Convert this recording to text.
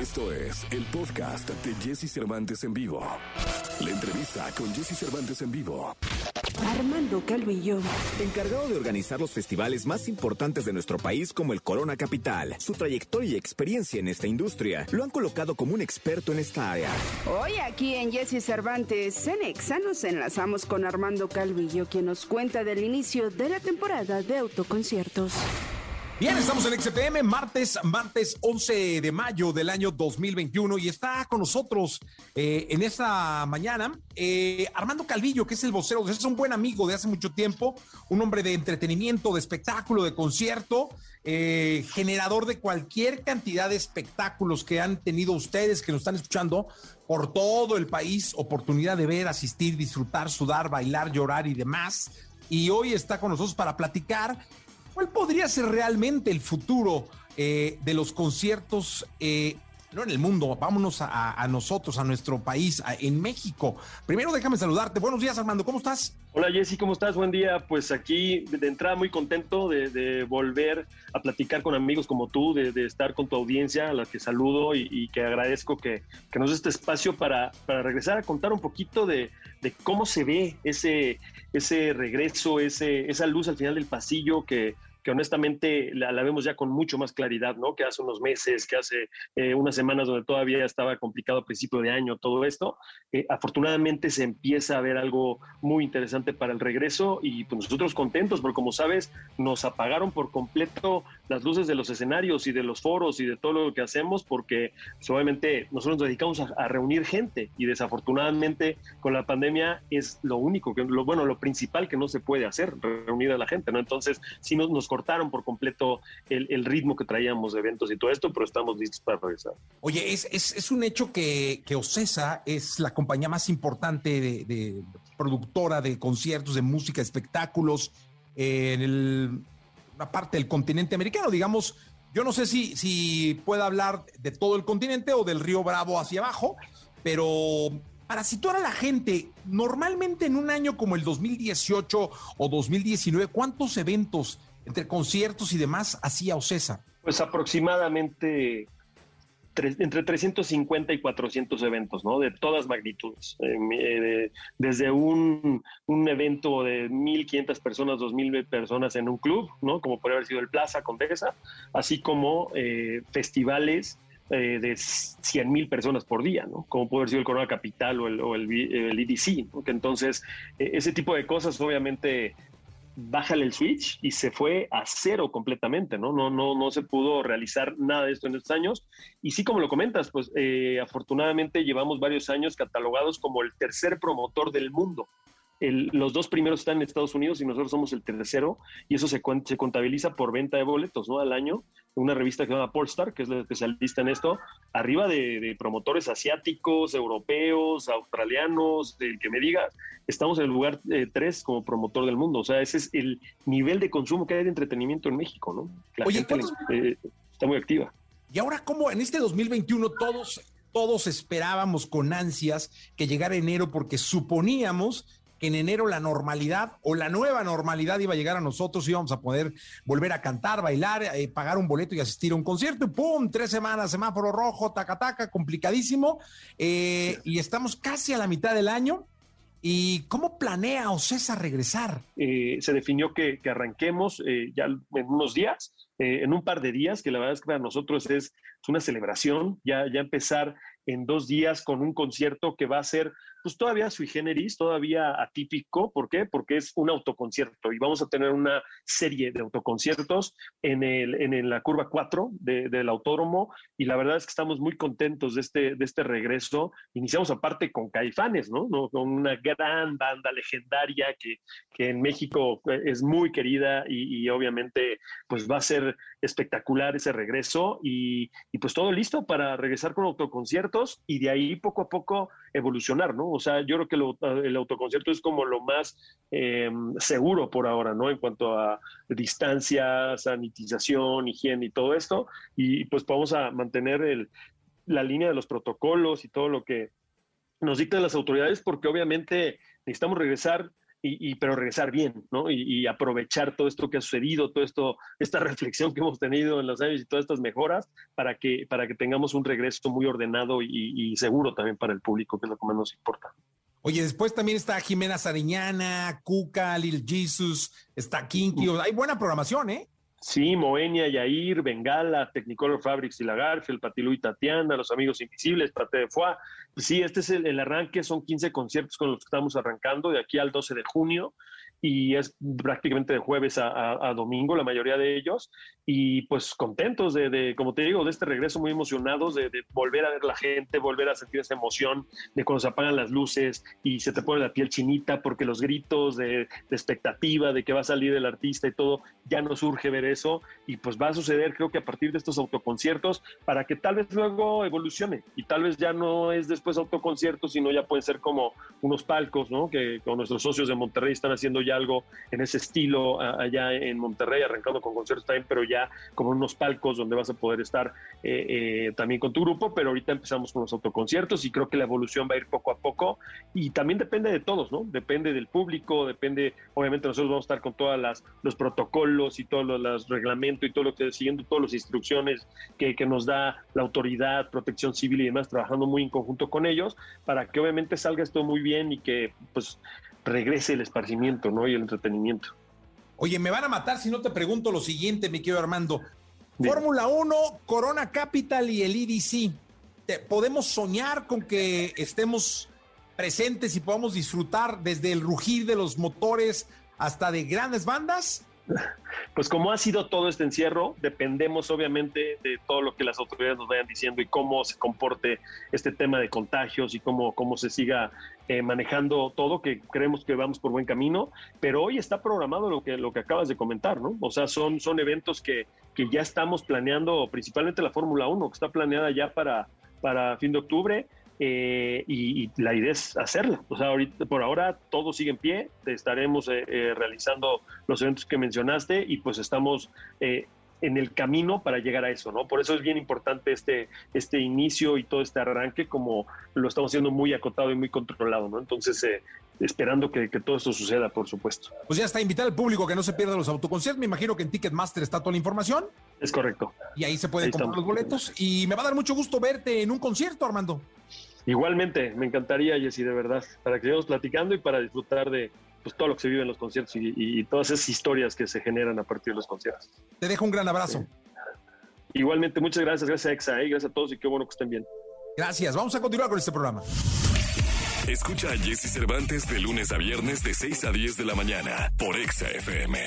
Esto es el podcast de Jesse Cervantes en vivo. La entrevista con Jesse Cervantes en vivo. Armando Calvillo. Encargado de organizar los festivales más importantes de nuestro país como el Corona Capital, su trayectoria y experiencia en esta industria lo han colocado como un experto en esta área. Hoy aquí en Jesse Cervantes, en Exa nos enlazamos con Armando Calvillo, quien nos cuenta del inicio de la temporada de autoconciertos. Bien, estamos en XFM, martes, martes 11 de mayo del año 2021 y está con nosotros eh, en esta mañana eh, Armando Calvillo, que es el vocero, es un buen amigo de hace mucho tiempo, un hombre de entretenimiento, de espectáculo, de concierto, eh, generador de cualquier cantidad de espectáculos que han tenido ustedes, que nos están escuchando por todo el país, oportunidad de ver, asistir, disfrutar, sudar, bailar, llorar y demás. Y hoy está con nosotros para platicar ¿Cuál podría ser realmente el futuro eh, de los conciertos? Eh, no en el mundo, vámonos a, nosotros, a nuestro país, en México. Primero déjame saludarte. Buenos días, Armando, ¿cómo estás? Hola, Jessy, ¿cómo estás? Buen día. Pues aquí de entrada muy contento de, volver a platicar con amigos como tú, de, estar con tu audiencia, a la que saludo y, que agradezco que, nos dé este espacio para, regresar a contar un poquito de, cómo se ve ese, ese regreso, ese, esa luz al final del pasillo que que honestamente la, vemos ya con mucho más claridad, ¿no? Que hace unos meses, que hace eh, unas semanas donde todavía estaba complicado a principio de año todo esto. Eh, afortunadamente se empieza a ver algo muy interesante para el regreso y pues nosotros contentos porque como sabes nos apagaron por completo las luces de los escenarios y de los foros y de todo lo que hacemos porque pues, obviamente nosotros nos dedicamos a, reunir gente y desafortunadamente con la pandemia es lo único que lo bueno lo principal que no se puede hacer reunir a la gente no entonces nos, nos cortaron por completo el, ritmo que traíamos de eventos y todo esto pero estamos listos para regresar. Oye es, es, es un hecho que, que Ocesa es la compañía más importante de, productora de conciertos de música espectáculos eh, en el parte del continente americano, digamos, yo no sé si, si pueda hablar de todo el continente o del río Bravo hacia abajo, pero para situar a la gente, normalmente en un año como el 2018 o 2019, ¿cuántos eventos entre conciertos y demás hacía Ocesa? Pues aproximadamente entre 350 y 400 eventos, ¿no? De todas magnitudes. Eh, eh, desde un, un, evento de 1.500 personas, 2.000 personas en un club, ¿no? Como podría haber sido el Plaza Condesa, así como eh, festivales de 100.000 personas por día, ¿no? Como puede haber sido el Corona Capital o el, o el, el EDC, Que entonces, ese tipo de cosas obviamente bájale el switch y se fue a cero completamente, ¿no? No, no, no se pudo realizar nada de esto en estos años. Y sí, como lo comentas, pues eh, afortunadamente llevamos varios años catalogados como el tercer promotor del mundo los dos primeros están en Estados Unidos y nosotros somos el tercero, y eso se, se contabiliza por venta de boletos ¿no? al año. Una revista que se llama Polestar, que es la especialista en esto, arriba de, promotores asiáticos, europeos, australianos, del que me digas, estamos en el lugar 3 eh, como promotor del mundo. O sea, ese es el nivel de consumo que hay de entretenimiento en México, ¿no? La Oye, gente eh, está muy activa. Y ahora, ¿cómo en este 2021 todos todos esperábamos con ansias que llegara enero porque suponíamos que en enero la normalidad o la nueva normalidad iba a llegar a nosotros, íbamos a poder volver a cantar, bailar, eh, pagar un boleto y asistir a un concierto, y ¡pum! Tres semanas, semáforo rojo, taca, taca, complicadísimo, eh, y estamos casi a la mitad del año. ¿Y cómo planea Ocesa regresar? Eh, se definió que, que arranquemos ya en unos días, en un par de días, que la verdad es que para nosotros es, es una celebración, ya, ya empezar en dos días con un concierto que va a ser pues todavía sui generis, todavía atípico. ¿Por qué? Porque es un autoconcierto y vamos a tener una serie de autoconciertos en, el, en la curva 4 del autódromo y la verdad es que estamos muy contentos de este, de este regreso. Iniciamos aparte con Caifanes, ¿no? Con una gran banda legendaria que, que en México es muy querida y, obviamente pues va a ser espectacular ese regreso y pues todo listo para regresar con autoconciertos y de ahí poco a poco evolucionar, ¿no? O sea, yo creo que el autoconcierto es como lo más em, seguro por ahora, ¿no? En cuanto a distancia, sanitización, higiene y todo esto. Y pues vamos a mantener la línea de los protocolos y todo lo que nos dictan las autoridades, porque obviamente necesitamos regresar y, pero regresar bien, ¿no? Y, aprovechar todo esto que ha sucedido, todo esto, esta reflexión que hemos tenido en los años y todas estas mejoras para que, para que tengamos un regreso muy ordenado y, seguro también para el público, que es lo que más nos importa. Oye, después también está Jimena Sariñana, Cuca, Lil Jesus, está Kinky, hay buena programación, ¿eh? Sí, Moenia, Yair, Bengala, Technicolor Fabrics y Lagarfe, el Patilú y Tatiana, Los Amigos Invisibles, Pate de Foie. Sí, este es el, arranque, son 15 conciertos con los que estamos arrancando de aquí al 12 de junio y es prácticamente de jueves a, domingo, la mayoría de ellos, y pues contentos de, como te digo, de este regreso, muy emocionados de, volver a ver la gente, volver a sentir esa emoción de cuando se apagan las luces y se te pone la piel chinita porque los gritos de, expectativa de que va a salir el artista y todo, ya nos urge ver eso y pues va a suceder creo que a partir de estos autoconciertos para que tal vez luego evolucione y tal vez ya no es después autoconciertos, sino ya pueden ser como unos palcos, ¿no? Que con nuestros socios de Monterrey están haciendo ya algo en ese estilo allá en Monterrey, arrancando con conciertos también, pero ya como unos palcos donde vas a poder estar eh, eh, también con tu grupo, pero ahorita empezamos con los autoconciertos y creo que la evolución va a ir poco a poco y también depende de todos, ¿no? Depende del público, depende, obviamente nosotros vamos a estar con todos los protocolos y todos los, reglamentos y todo lo que siguiendo todas las instrucciones que, que nos da la autoridad, protección civil y demás, trabajando muy en conjunto con ellos para que obviamente salga esto muy bien y que pues regrese el esparcimiento ¿no? y el entretenimiento. Oye, me van a matar si no te pregunto lo siguiente, mi querido Armando. Fórmula 1, Corona Capital y el IDC. ¿Podemos soñar con que estemos presentes y podamos disfrutar desde el rugir de los motores hasta de grandes bandas? Pues como ha sido todo este encierro, dependemos obviamente de todo lo que las autoridades nos vayan diciendo y cómo se comporte este tema de contagios y cómo, cómo se siga eh, manejando todo, que creemos que vamos por buen camino, pero hoy está programado lo que, lo que acabas de comentar, ¿no? O sea, son, son eventos que, que ya estamos planeando, principalmente la Fórmula 1, que está planeada ya para, para fin de octubre eh, y, la idea es hacerla. O sea, ahorita, por ahora todo sigue en pie, estaremos eh, realizando los eventos que mencionaste y pues estamos en el camino para llegar a eso, ¿no? Por eso es bien importante este, este inicio y todo este arranque, como lo estamos haciendo muy acotado y muy controlado, ¿no? Entonces, esperando que, todo esto suceda, por supuesto. Pues ya está, invitar al público que no se pierda los autoconciertos. Me imagino que en Ticketmaster está toda la información. Es correcto. Y ahí se pueden comprar los boletos. Y me va a dar mucho gusto verte en un concierto, Armando. Igualmente, me encantaría, Jessy, de verdad, para que sigamos platicando y para disfrutar de pues, todo lo que se vive en los conciertos y, todas esas historias que se generan a partir de los conciertos. Te dejo un gran abrazo. Igualmente, muchas gracias, gracias a Exa, ¿eh? gracias a todos y qué bueno que estén bien. Gracias, vamos a continuar con este programa. Escucha a Jesse Cervantes de lunes a viernes de 6 a 10 de la mañana por Exa FM.